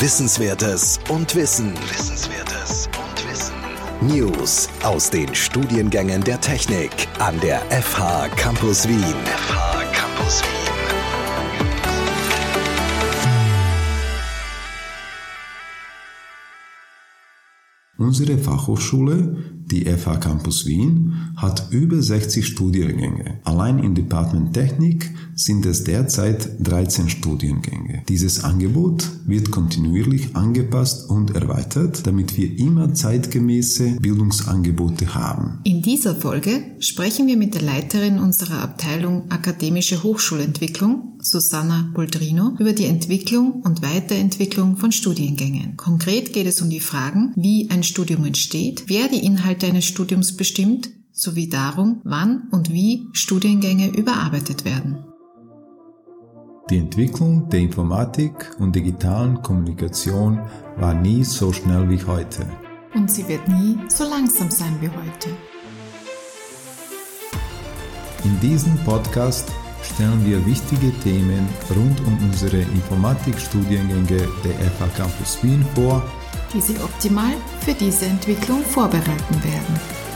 Wissenswertes und Wissen. Wissenswertes und Wissen. News aus den Studiengängen der Technik an der FH Campus Wien. FH Unsere Fachhochschule, die FH Campus Wien, hat über 60 Studiengänge. Allein im Department Technik sind es derzeit 13 Studiengänge. Dieses Angebot wird kontinuierlich angepasst und erweitert, damit wir immer zeitgemäße Bildungsangebote haben. In dieser Folge sprechen wir mit der Leiterin unserer Abteilung Akademische Hochschulentwicklung, Susanna Boldrino, über die Entwicklung und Weiterentwicklung von Studiengängen. Konkret geht es um die Fragen, wie ein Studium entsteht, wer die Inhalte eines Studiums bestimmt, sowie darum, wann und wie Studiengänge überarbeitet werden. Die Entwicklung der Informatik und digitalen Kommunikation war nie so schnell wie heute. Und sie wird nie so langsam sein wie heute. In diesem Podcast stellen wir wichtige Themen rund um unsere Informatikstudiengänge der FH Campus Wien vor, die Sie optimal für diese Entwicklung vorbereiten werden.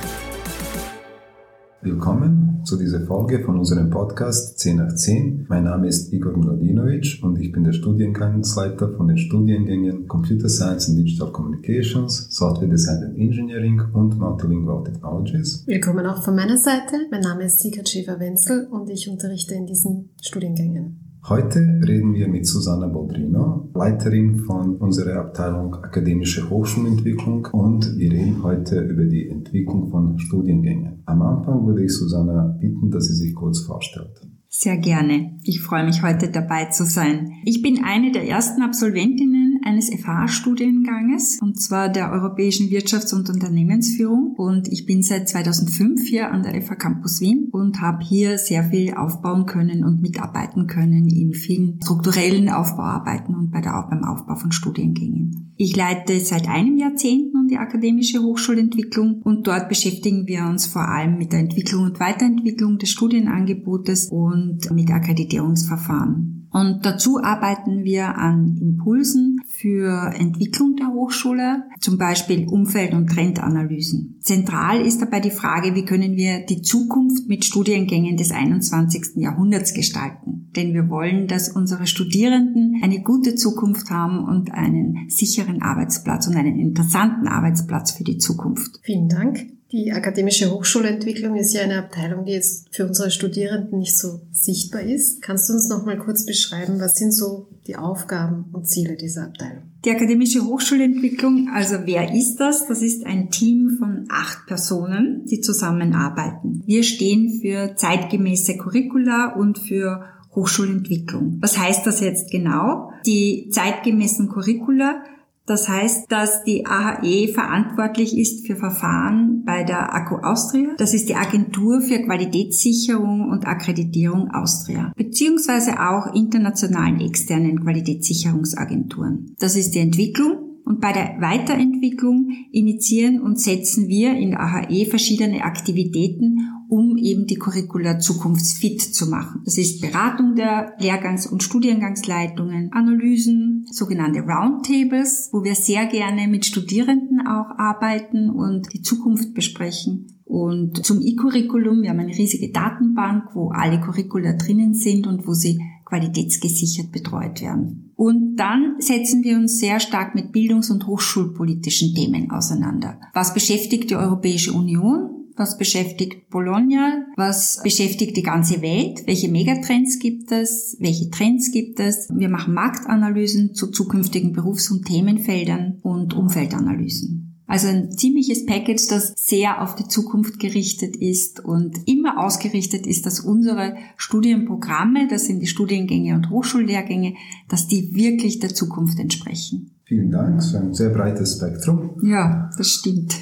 Willkommen zu dieser Folge von unserem Podcast 10 nach 10. Mein Name ist Igor Miladinovic und ich bin der Studiengangsleiter von den Studiengängen Computer Science and Digital Communications, Software Design and Engineering und Multilingual Technologies. Willkommen auch von meiner Seite. Mein Name ist Sigrid Schäfer-Wenzel und ich unterrichte in diesen Studiengängen. Heute reden wir mit Susanna Boldrino, Leiterin von unserer Abteilung Akademische Hochschulentwicklung und wir reden heute über die Entwicklung von Studiengängen. Am Anfang würde ich Susanna bitten, dass sie sich kurz vorstellt. Sehr gerne. Ich freue mich heute dabei zu sein. Ich bin eine der ersten Absolventinnen eines FH-Studienganges, und zwar der Europäischen Wirtschafts- und Unternehmensführung. Und ich bin seit 2005 hier an der FH Campus Wien und habe hier sehr viel aufbauen können und mitarbeiten können in vielen strukturellen Aufbauarbeiten und bei der, beim Aufbau von Studiengängen. Ich leite seit einem Jahrzehnt nun die akademische Hochschulentwicklung und dort beschäftigen wir uns vor allem mit der Entwicklung und Weiterentwicklung des Studienangebotes und mit Akkreditierungsverfahren. Und dazu arbeiten wir an Impulsen für Entwicklung der Hochschule, zum Beispiel Umfeld- und Trendanalysen. Zentral ist dabei die Frage, wie können wir die Zukunft mit Studiengängen des 21. Jahrhunderts gestalten. Denn wir wollen, dass unsere Studierenden eine gute Zukunft haben und einen sicheren Arbeitsplatz und einen interessanten Arbeitsplatz für die Zukunft. Vielen Dank. Die akademische Hochschulentwicklung ist ja eine Abteilung, die jetzt für unsere Studierenden nicht so sichtbar ist. Kannst du uns noch mal kurz beschreiben, was sind so die Aufgaben und Ziele dieser Abteilung? Die akademische Hochschulentwicklung, also wer ist das? Das ist ein Team von acht Personen, die zusammenarbeiten. Wir stehen für zeitgemäße Curricula und für Hochschulentwicklung. Was heißt das jetzt genau? Die zeitgemäßen Curricula das heißt, dass die AHE verantwortlich ist für Verfahren bei der ACO Austria. Das ist die Agentur für Qualitätssicherung und Akkreditierung Austria, beziehungsweise auch internationalen externen Qualitätssicherungsagenturen. Das ist die Entwicklung und bei der Weiterentwicklung initiieren und setzen wir in der AHE verschiedene Aktivitäten, um eben die Curricula zukunftsfit zu machen. Das ist Beratung der Lehrgangs- und Studiengangsleitungen, Analysen, sogenannte Roundtables, wo wir sehr gerne mit Studierenden auch arbeiten und die Zukunft besprechen. Und zum E-Curriculum, wir haben eine riesige Datenbank, wo alle Curricula drinnen sind und wo sie qualitätsgesichert betreut werden. Und dann setzen wir uns sehr stark mit bildungs- und hochschulpolitischen Themen auseinander. Was beschäftigt die Europäische Union? Was beschäftigt Bologna, was beschäftigt die ganze Welt, welche Megatrends gibt es, welche Trends gibt es. Wir machen Marktanalysen zu zukünftigen Berufs- und Themenfeldern und Umfeldanalysen. Also ein ziemliches Package, das sehr auf die Zukunft gerichtet ist und immer ausgerichtet ist, dass unsere Studienprogramme, das sind die Studiengänge und Hochschullehrgänge, dass die wirklich der Zukunft entsprechen. Vielen Dank, so ein sehr breites Spektrum. Ja, das stimmt.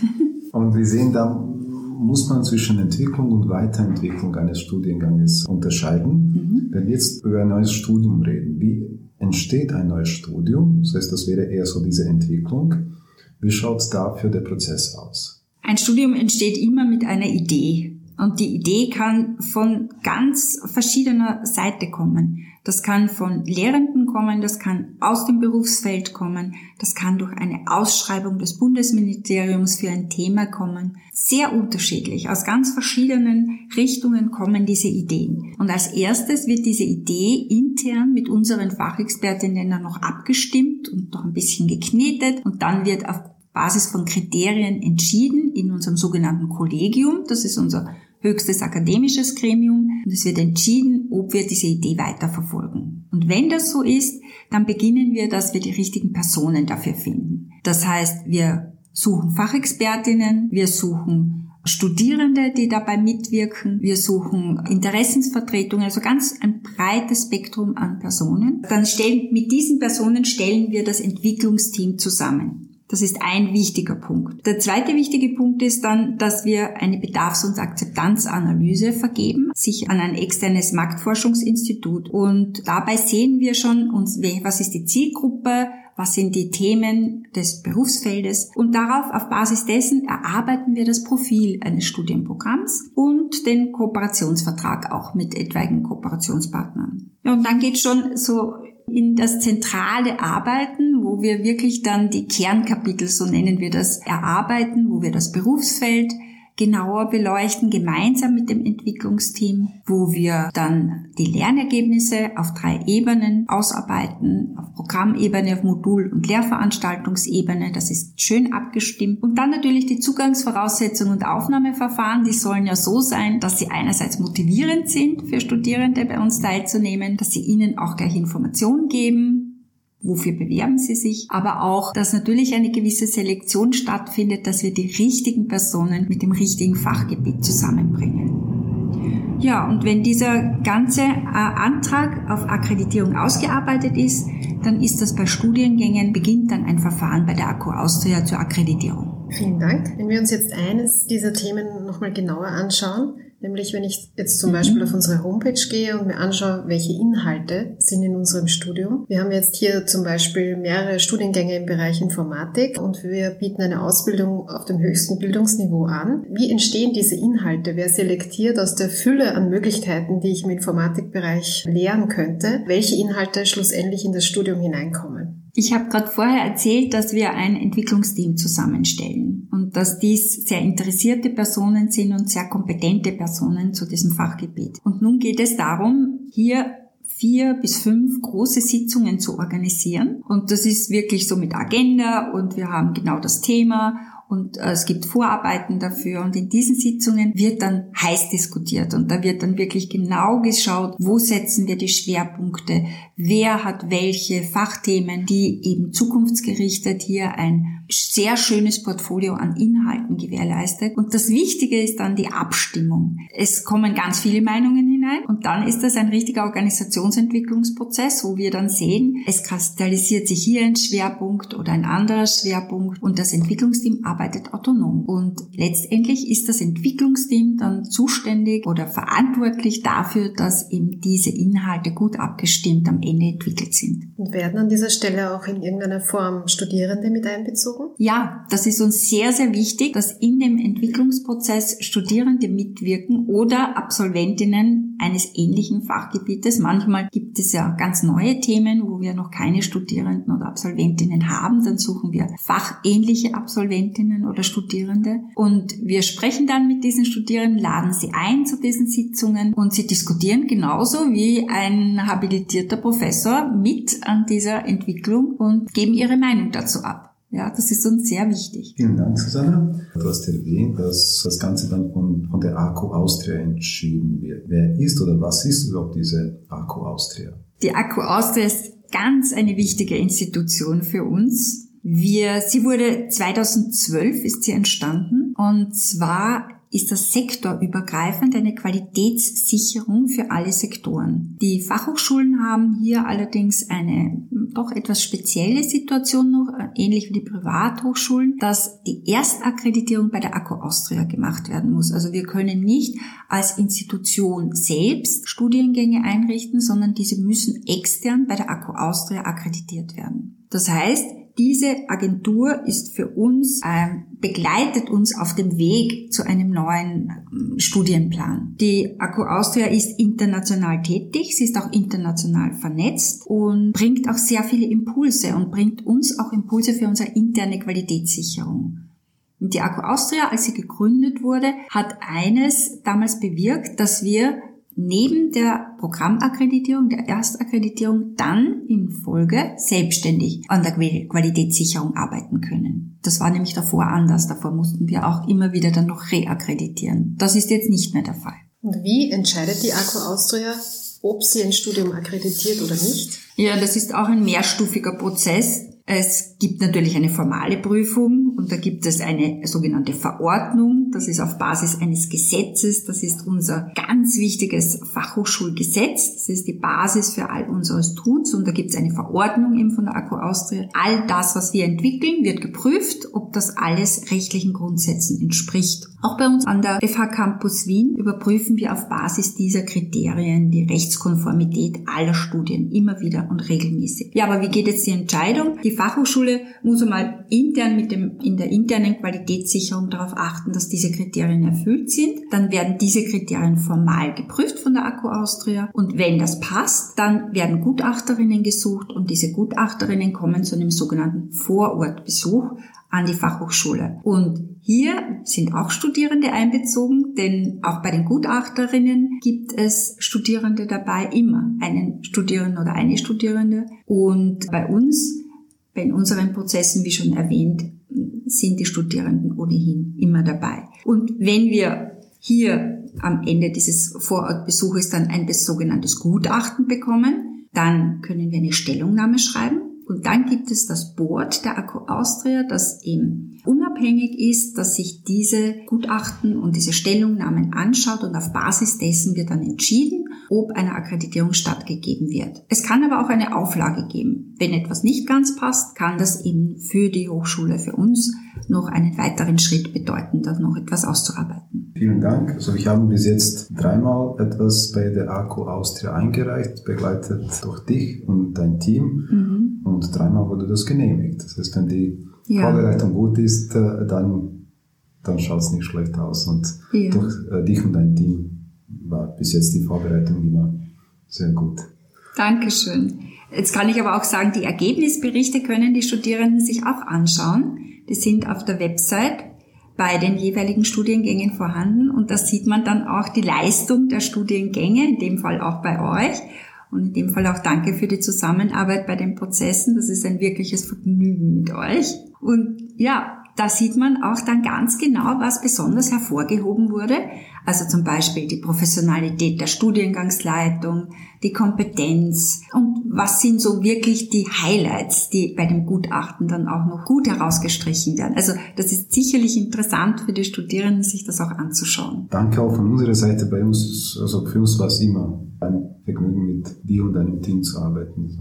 Und wir sehen da muss man zwischen Entwicklung und Weiterentwicklung eines Studienganges unterscheiden. Mhm. Wenn wir jetzt über ein neues Studium reden, wie entsteht ein neues Studium? Das heißt, das wäre eher so diese Entwicklung. Wie schaut dafür der Prozess aus? Ein Studium entsteht immer mit einer Idee. Und die Idee kann von ganz verschiedener Seite kommen. Das kann von Lehrenden kommen, das kann aus dem Berufsfeld kommen, das kann durch eine Ausschreibung des Bundesministeriums für ein Thema kommen. Sehr unterschiedlich. Aus ganz verschiedenen Richtungen kommen diese Ideen. Und als erstes wird diese Idee intern mit unseren Fachexpertinnen dann noch abgestimmt und noch ein bisschen geknetet und dann wird auf Basis von Kriterien entschieden in unserem sogenannten Kollegium. Das ist unser höchstes akademisches Gremium und es wird entschieden, ob wir diese Idee weiterverfolgen. Und wenn das so ist, dann beginnen wir, dass wir die richtigen Personen dafür finden. Das heißt, wir suchen Fachexpertinnen, wir suchen Studierende, die dabei mitwirken. Wir suchen Interessensvertretungen, also ganz ein breites Spektrum an Personen. Dann stellen, mit diesen Personen stellen wir das Entwicklungsteam zusammen. Das ist ein wichtiger Punkt. Der zweite wichtige Punkt ist dann, dass wir eine Bedarfs- und Akzeptanzanalyse vergeben, sich an ein externes Marktforschungsinstitut. Und dabei sehen wir schon, was ist die Zielgruppe, was sind die Themen des Berufsfeldes und darauf, auf Basis dessen erarbeiten wir das Profil eines Studienprogramms und den Kooperationsvertrag auch mit etwaigen Kooperationspartnern. Ja, und dann geht schon so in das zentrale Arbeiten, wo wir wirklich dann die Kernkapitel, so nennen wir das, erarbeiten, wo wir das Berufsfeld genauer beleuchten, gemeinsam mit dem Entwicklungsteam, wo wir dann die Lernergebnisse auf drei Ebenen ausarbeiten, auf Programmebene, auf Modul- und Lehrveranstaltungsebene, das ist schön abgestimmt. Und dann natürlich die Zugangsvoraussetzungen und Aufnahmeverfahren, die sollen ja so sein, dass sie einerseits motivierend sind für Studierende bei uns teilzunehmen, dass sie ihnen auch gleich Informationen geben, wofür bewerben sie sich, aber auch, dass natürlich eine gewisse Selektion stattfindet, dass wir die richtigen Personen mit dem richtigen Fachgebiet zusammenbringen. Ja, und wenn dieser ganze äh, Antrag auf Akkreditierung ausgearbeitet ist, dann ist das bei Studiengängen, beginnt dann ein Verfahren bei der Akku Austria zur Akkreditierung. Vielen Dank. Wenn wir uns jetzt eines dieser Themen nochmal genauer anschauen, Nämlich, wenn ich jetzt zum mhm. Beispiel auf unsere Homepage gehe und mir anschaue, welche Inhalte sind in unserem Studium. Wir haben jetzt hier zum Beispiel mehrere Studiengänge im Bereich Informatik und wir bieten eine Ausbildung auf dem höchsten Bildungsniveau an. Wie entstehen diese Inhalte? Wer selektiert aus der Fülle an Möglichkeiten, die ich im Informatikbereich lehren könnte, welche Inhalte schlussendlich in das Studium hineinkommen? Ich habe gerade vorher erzählt, dass wir ein Entwicklungsteam zusammenstellen und dass dies sehr interessierte Personen sind und sehr kompetente Personen zu diesem Fachgebiet. Und nun geht es darum, hier vier bis fünf große Sitzungen zu organisieren. Und das ist wirklich so mit Agenda und wir haben genau das Thema und äh, es gibt Vorarbeiten dafür. Und in diesen Sitzungen wird dann heiß diskutiert. Und da wird dann wirklich genau geschaut, wo setzen wir die Schwerpunkte, wer hat welche Fachthemen, die eben zukunftsgerichtet hier ein sehr schönes Portfolio an Inhalten gewährleistet. Und das Wichtige ist dann die Abstimmung. Es kommen ganz viele Meinungen hinein und dann ist das ein richtiger Organisationsentwicklungsprozess, wo wir dann sehen, es kristallisiert sich hier ein Schwerpunkt oder ein anderer Schwerpunkt und das Entwicklungsteam arbeitet autonom. Und letztendlich ist das Entwicklungsteam dann zuständig oder verantwortlich dafür, dass eben diese Inhalte gut abgestimmt am Ende entwickelt sind. Und werden an dieser Stelle auch in irgendeiner Form Studierende mit einbezogen? Ja, das ist uns sehr, sehr wichtig, dass in dem Entwicklungsprozess Studierende mitwirken oder Absolventinnen eines ähnlichen Fachgebietes. Manchmal gibt es ja ganz neue Themen, wo wir noch keine Studierenden oder Absolventinnen haben. Dann suchen wir fachähnliche Absolventinnen oder Studierende. Und wir sprechen dann mit diesen Studierenden, laden sie ein zu diesen Sitzungen und sie diskutieren genauso wie ein habilitierter Professor mit an dieser Entwicklung und geben ihre Meinung dazu ab. Ja, das ist uns sehr wichtig. Vielen Dank, Susanne. Du hast erwähnt, dass das Ganze dann von, von der ACO Austria entschieden wird. Wer ist oder was ist überhaupt diese ACO Austria? Die ACO Austria ist ganz eine wichtige Institution für uns. Wir, sie wurde 2012 ist sie entstanden und zwar ist das sektorübergreifend eine Qualitätssicherung für alle Sektoren. Die Fachhochschulen haben hier allerdings eine doch etwas spezielle Situation noch, äh, ähnlich wie die Privathochschulen, dass die Erstakkreditierung bei der ACO Austria gemacht werden muss. Also wir können nicht als Institution selbst Studiengänge einrichten, sondern diese müssen extern bei der ACO Austria akkreditiert werden. Das heißt, Diese Agentur ist für uns, äh, begleitet uns auf dem Weg zu einem neuen äh, Studienplan. Die Akku Austria ist international tätig, sie ist auch international vernetzt und bringt auch sehr viele Impulse und bringt uns auch Impulse für unsere interne Qualitätssicherung. Die Akku Austria, als sie gegründet wurde, hat eines damals bewirkt, dass wir neben der Programmakkreditierung, der Erstakkreditierung, dann in Folge selbstständig an der Qualitätssicherung arbeiten können. Das war nämlich davor anders. Davor mussten wir auch immer wieder dann noch reakkreditieren. Das ist jetzt nicht mehr der Fall. Und wie entscheidet die Akku Austria, ob sie ein Studium akkreditiert oder nicht? Ja, das ist auch ein mehrstufiger Prozess. Es gibt natürlich eine formale Prüfung und da gibt es eine sogenannte Verordnung. Das ist auf Basis eines Gesetzes. Das ist unser ganz wichtiges Fachhochschulgesetz. Das ist die Basis für all unseres Tuns und da gibt es eine Verordnung eben von der Akku Austria. All das, was wir entwickeln, wird geprüft, ob das alles rechtlichen Grundsätzen entspricht. Auch bei uns an der FH Campus Wien überprüfen wir auf Basis dieser Kriterien die Rechtskonformität aller Studien immer wieder und regelmäßig. Ja, aber wie geht jetzt die Entscheidung? Die Fachhochschule muss einmal intern mit dem, in der internen Qualitätssicherung darauf achten, dass diese Kriterien erfüllt sind. Dann werden diese Kriterien formal geprüft von der Akku Austria. Und wenn das passt, dann werden Gutachterinnen gesucht und diese Gutachterinnen kommen zu einem sogenannten Vorortbesuch an die Fachhochschule. Und hier sind auch Studierende einbezogen, denn auch bei den Gutachterinnen gibt es Studierende dabei, immer einen Studierenden oder eine Studierende. Und bei uns in unseren Prozessen, wie schon erwähnt, sind die Studierenden ohnehin immer dabei. Und wenn wir hier am Ende dieses Vorortbesuches dann ein sogenanntes Gutachten bekommen, dann können wir eine Stellungnahme schreiben und dann gibt es das Board der Akku Austria, das eben unabhängig ist, dass sich diese Gutachten und diese Stellungnahmen anschaut und auf Basis dessen wird dann entschieden, ob eine Akkreditierung stattgegeben wird. Es kann aber auch eine Auflage geben. Wenn etwas nicht ganz passt, kann das eben für die Hochschule, für uns noch einen weiteren Schritt bedeuten, da noch etwas auszuarbeiten. Vielen Dank. Also ich habe bis jetzt dreimal etwas bei der ACO Austria eingereicht, begleitet durch dich und dein Team. Mhm. Und dreimal wurde das genehmigt. Das heißt, wenn die ja. Vorbereitung gut ist, äh, dann, dann schaut es nicht schlecht aus. Und ja. durch äh, dich und dein Team war bis jetzt die Vorbereitung immer sehr gut. Dankeschön. Jetzt kann ich aber auch sagen, die Ergebnisberichte können die Studierenden sich auch anschauen. Die sind auf der Website bei den jeweiligen Studiengängen vorhanden und da sieht man dann auch die Leistung der Studiengänge, in dem Fall auch bei euch. Und in dem Fall auch danke für die Zusammenarbeit bei den Prozessen. Das ist ein wirkliches Vergnügen mit euch. Und ja, da sieht man auch dann ganz genau, was besonders hervorgehoben wurde. Also zum Beispiel die Professionalität der Studiengangsleitung, die Kompetenz und was sind so wirklich die Highlights, die bei dem Gutachten dann auch noch gut herausgestrichen werden. Also das ist sicherlich interessant für die Studierenden, sich das auch anzuschauen. Danke auch von unserer Seite. Bei uns, also für uns war es immer ein Vergnügen, mit dir und deinem Team zu arbeiten.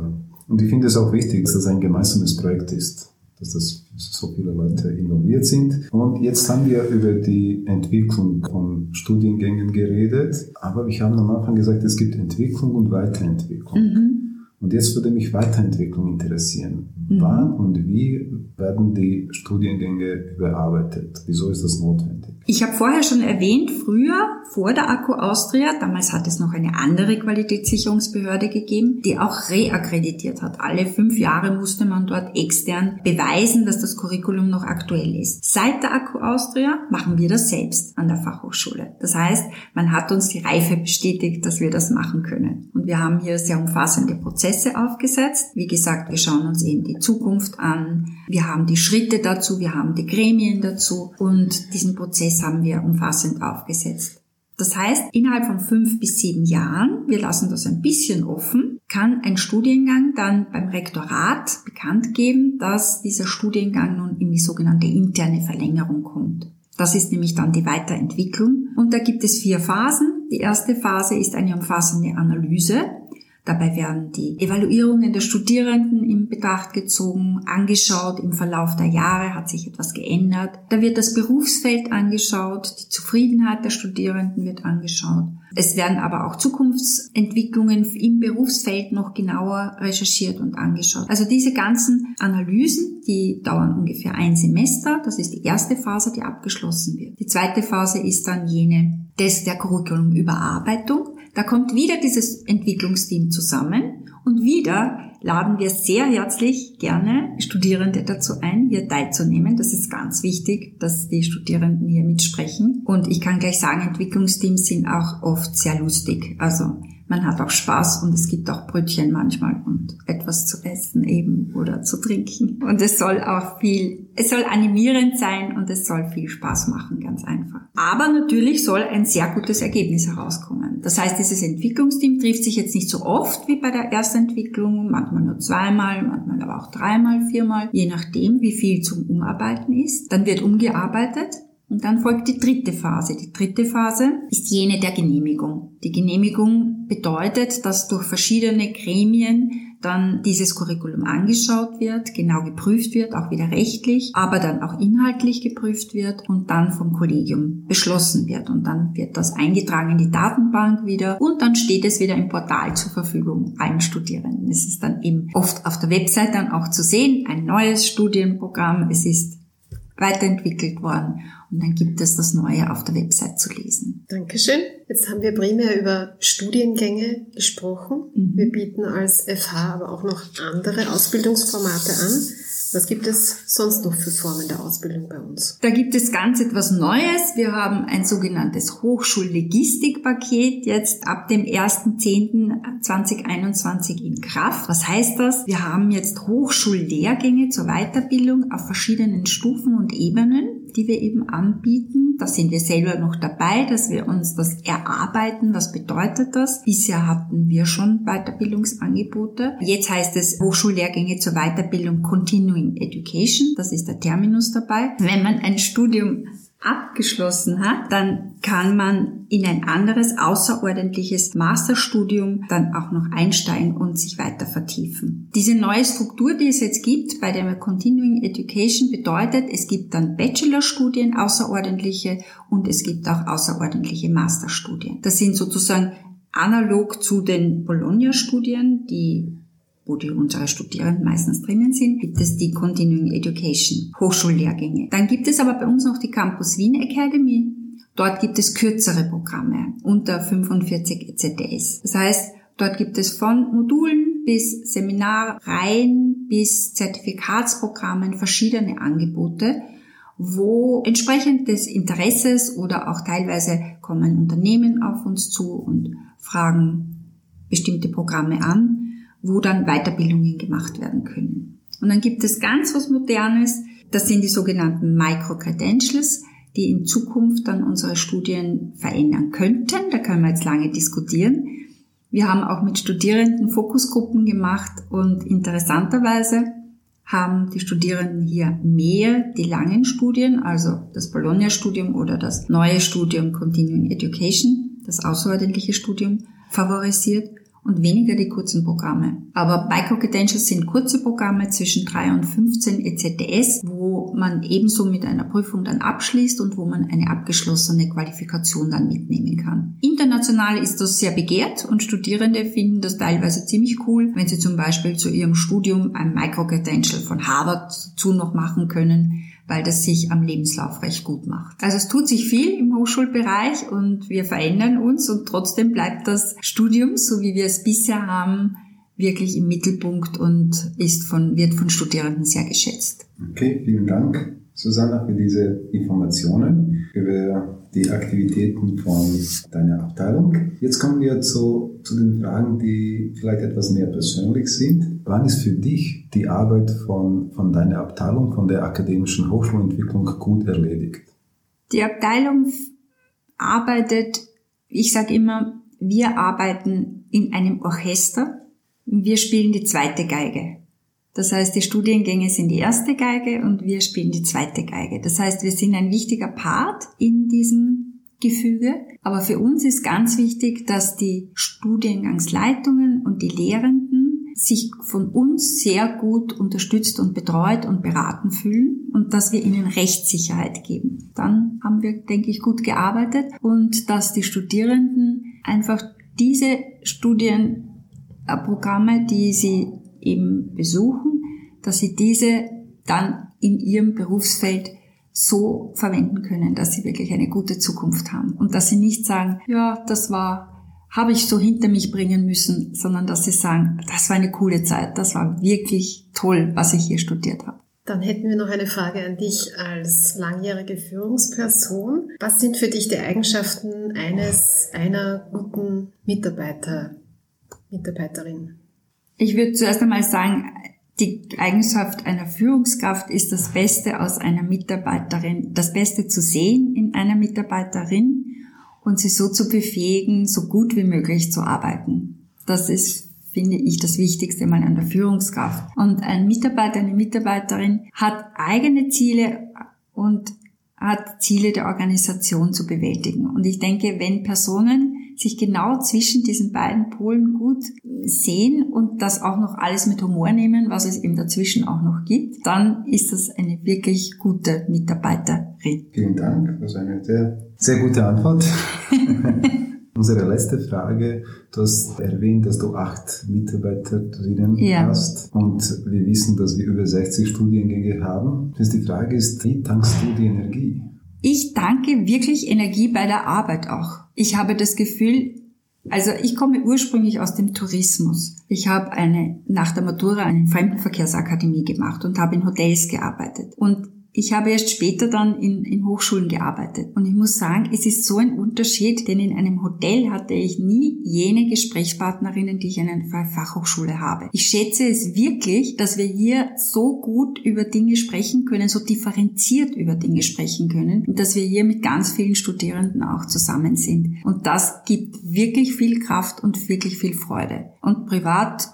Und ich finde es auch wichtig, dass es ein gemeinsames Projekt ist dass das so viele Leute involviert sind. Und jetzt haben wir über die Entwicklung von Studiengängen geredet, aber wir haben am Anfang gesagt, es gibt Entwicklung und Weiterentwicklung. Mhm. Und jetzt würde mich Weiterentwicklung interessieren. Mhm. Wann und wie werden die Studiengänge überarbeitet? Wieso ist das notwendig? Ich habe vorher schon erwähnt, früher, vor der Akku Austria, damals hat es noch eine andere Qualitätssicherungsbehörde gegeben, die auch reakkreditiert hat. Alle fünf Jahre musste man dort extern beweisen, dass das Curriculum noch aktuell ist. Seit der Akku Austria machen wir das selbst an der Fachhochschule. Das heißt, man hat uns die Reife bestätigt, dass wir das machen können. Und wir haben hier sehr umfassende Prozesse aufgesetzt. Wie gesagt, wir schauen uns eben die Zukunft an. Wir haben die Schritte dazu, wir haben die Gremien dazu und diesen Prozess haben wir umfassend aufgesetzt. Das heißt, innerhalb von fünf bis sieben Jahren, wir lassen das ein bisschen offen, kann ein Studiengang dann beim Rektorat bekannt geben, dass dieser Studiengang nun in die sogenannte interne Verlängerung kommt. Das ist nämlich dann die Weiterentwicklung. Und da gibt es vier Phasen. Die erste Phase ist eine umfassende Analyse. Dabei werden die Evaluierungen der Studierenden in Betracht gezogen, angeschaut. Im Verlauf der Jahre hat sich etwas geändert. Da wird das Berufsfeld angeschaut, die Zufriedenheit der Studierenden wird angeschaut. Es werden aber auch Zukunftsentwicklungen im Berufsfeld noch genauer recherchiert und angeschaut. Also diese ganzen Analysen, die dauern ungefähr ein Semester. Das ist die erste Phase, die abgeschlossen wird. Die zweite Phase ist dann jene des der Curriculum-Überarbeitung. Da kommt wieder dieses Entwicklungsteam zusammen und wieder laden wir sehr herzlich gerne Studierende dazu ein, hier teilzunehmen. Das ist ganz wichtig, dass die Studierenden hier mitsprechen. Und ich kann gleich sagen, Entwicklungsteams sind auch oft sehr lustig. Also man hat auch Spaß und es gibt auch Brötchen manchmal und etwas zu essen eben oder zu trinken. Und es soll auch viel, es soll animierend sein und es soll viel Spaß machen, ganz einfach. Aber natürlich soll ein sehr gutes Ergebnis herauskommen. Das heißt, dieses Entwicklungsteam trifft sich jetzt nicht so oft wie bei der Erstentwicklung, manchmal nur zweimal, manchmal aber auch dreimal, viermal, je nachdem, wie viel zum Umarbeiten ist. Dann wird umgearbeitet und dann folgt die dritte Phase. Die dritte Phase ist jene der Genehmigung. Die Genehmigung bedeutet, dass durch verschiedene Gremien dann dieses Curriculum angeschaut wird, genau geprüft wird, auch wieder rechtlich, aber dann auch inhaltlich geprüft wird und dann vom Kollegium beschlossen wird. Und dann wird das eingetragen in die Datenbank wieder und dann steht es wieder im Portal zur Verfügung allen Studierenden. Es ist dann eben oft auf der Website dann auch zu sehen, ein neues Studienprogramm, es ist weiterentwickelt worden und dann gibt es das Neue auf der Website zu lesen. Dankeschön. Jetzt haben wir primär über Studiengänge gesprochen. Mhm. Wir bieten als FH aber auch noch andere Ausbildungsformate an. Was gibt es sonst noch für Formen der Ausbildung bei uns? Da gibt es ganz etwas Neues. Wir haben ein sogenanntes Hochschullogistikpaket jetzt ab dem 1.10.2021 in Kraft. Was heißt das? Wir haben jetzt Hochschullehrgänge zur Weiterbildung auf verschiedenen Stufen und Ebenen die wir eben anbieten. Da sind wir selber noch dabei, dass wir uns das erarbeiten. Was bedeutet das? Bisher hatten wir schon Weiterbildungsangebote. Jetzt heißt es Hochschullehrgänge zur Weiterbildung Continuing Education. Das ist der Terminus dabei. Wenn man ein Studium abgeschlossen hat, dann kann man in ein anderes außerordentliches Masterstudium dann auch noch einsteigen und sich weiter vertiefen. Diese neue Struktur, die es jetzt gibt bei der Continuing Education bedeutet, es gibt dann Bachelorstudien, außerordentliche und es gibt auch außerordentliche Masterstudien. Das sind sozusagen analog zu den Bologna-Studien, die wo die unsere Studierenden meistens drinnen sind, gibt es die Continuing Education Hochschullehrgänge. Dann gibt es aber bei uns noch die Campus Wien Academy. Dort gibt es kürzere Programme unter 45 ECTS. Das heißt, dort gibt es von Modulen bis Seminarreihen bis Zertifikatsprogrammen verschiedene Angebote, wo entsprechend des Interesses oder auch teilweise kommen Unternehmen auf uns zu und fragen bestimmte Programme an wo dann Weiterbildungen gemacht werden können. Und dann gibt es ganz was Modernes, das sind die sogenannten Micro-Credentials, die in Zukunft dann unsere Studien verändern könnten. Da können wir jetzt lange diskutieren. Wir haben auch mit Studierenden Fokusgruppen gemacht und interessanterweise haben die Studierenden hier mehr die langen Studien, also das Bologna-Studium oder das neue Studium Continuing Education, das außerordentliche Studium, favorisiert und weniger die kurzen Programme. Aber Micro-Credentials sind kurze Programme zwischen 3 und 15 ECTS, wo man ebenso mit einer Prüfung dann abschließt und wo man eine abgeschlossene Qualifikation dann mitnehmen kann. International ist das sehr begehrt und Studierende finden das teilweise ziemlich cool, wenn sie zum Beispiel zu ihrem Studium ein Micro-Credential von Harvard zu noch machen können weil das sich am Lebenslauf recht gut macht. Also es tut sich viel im Hochschulbereich und wir verändern uns und trotzdem bleibt das Studium, so wie wir es bisher haben, wirklich im Mittelpunkt und ist von, wird von Studierenden sehr geschätzt. Okay, vielen Dank, Susanna, für diese Informationen über die Aktivitäten von deiner Abteilung. Jetzt kommen wir zu, zu den Fragen, die vielleicht etwas mehr persönlich sind. Wann ist für dich die Arbeit von, von deiner Abteilung, von der akademischen Hochschulentwicklung gut erledigt? Die Abteilung arbeitet, ich sage immer, wir arbeiten in einem Orchester. Wir spielen die zweite Geige. Das heißt, die Studiengänge sind die erste Geige und wir spielen die zweite Geige. Das heißt, wir sind ein wichtiger Part in diesem Gefüge. Aber für uns ist ganz wichtig, dass die Studiengangsleitungen und die Lehrenden sich von uns sehr gut unterstützt und betreut und beraten fühlen und dass wir ihnen Rechtssicherheit geben. Dann haben wir, denke ich, gut gearbeitet und dass die Studierenden einfach diese Studienprogramme, die sie eben besuchen, dass sie diese dann in ihrem Berufsfeld so verwenden können, dass sie wirklich eine gute Zukunft haben und dass sie nicht sagen, ja, das war habe ich so hinter mich bringen müssen, sondern dass sie sagen, das war eine coole Zeit, das war wirklich toll, was ich hier studiert habe. Dann hätten wir noch eine Frage an dich als langjährige Führungsperson. Was sind für dich die Eigenschaften eines einer guten Mitarbeiter, Mitarbeiterin? Ich würde zuerst einmal sagen, die Eigenschaft einer Führungskraft ist das Beste aus einer Mitarbeiterin, das Beste zu sehen in einer Mitarbeiterin und sie so zu befähigen, so gut wie möglich zu arbeiten. Das ist, finde ich, das Wichtigste mal an der Führungskraft. Und ein Mitarbeiter, eine Mitarbeiterin hat eigene Ziele und hat Ziele der Organisation zu bewältigen. Und ich denke, wenn Personen sich genau zwischen diesen beiden Polen gut sehen und das auch noch alles mit Humor nehmen, was es eben dazwischen auch noch gibt, dann ist das eine wirklich gute Mitarbeiterin. Vielen Dank, das ist eine sehr, sehr gute Antwort. Unsere letzte Frage, du hast erwähnt, dass du acht Mitarbeiterinnen ja. hast und wir wissen, dass wir über 60 Studiengänge haben. Das die Frage ist, wie tankst du die Energie? Ich danke wirklich Energie bei der Arbeit auch. Ich habe das Gefühl, also ich komme ursprünglich aus dem Tourismus. Ich habe eine nach der Matura eine Fremdenverkehrsakademie gemacht und habe in Hotels gearbeitet. Und ich habe erst später dann in, in Hochschulen gearbeitet. Und ich muss sagen, es ist so ein Unterschied, denn in einem Hotel hatte ich nie jene Gesprächspartnerinnen, die ich in einer Fachhochschule habe. Ich schätze es wirklich, dass wir hier so gut über Dinge sprechen können, so differenziert über Dinge sprechen können und dass wir hier mit ganz vielen Studierenden auch zusammen sind. Und das gibt wirklich viel Kraft und wirklich viel Freude. Und privat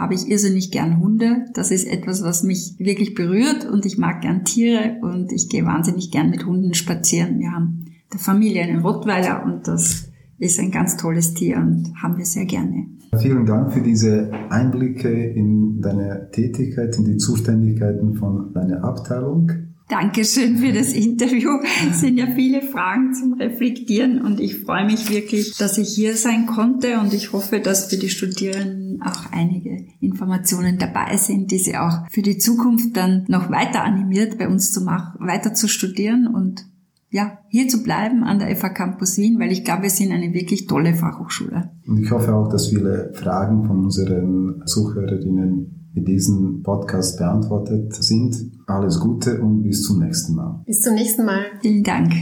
habe ich irrsinnig gern Hunde. Das ist etwas, was mich wirklich berührt und ich mag gern Tiere und ich gehe wahnsinnig gern mit Hunden spazieren. Wir haben der Familie einen Rottweiler und das ist ein ganz tolles Tier und haben wir sehr gerne. Vielen Dank für diese Einblicke in deine Tätigkeit, in die Zuständigkeiten von deiner Abteilung. Dankeschön für das Interview. Es sind ja viele Fragen zum Reflektieren und ich freue mich wirklich, dass ich hier sein konnte und ich hoffe, dass für die Studierenden auch einige Informationen dabei sind, die sie auch für die Zukunft dann noch weiter animiert, bei uns zu machen, weiter zu studieren und ja, hier zu bleiben an der FH Campus Wien, weil ich glaube, wir sind eine wirklich tolle Fachhochschule. Und ich hoffe auch, dass viele Fragen von unseren Zuhörerinnen in diesem Podcast beantwortet sind. Alles Gute und bis zum nächsten Mal. Bis zum nächsten Mal. Vielen Dank.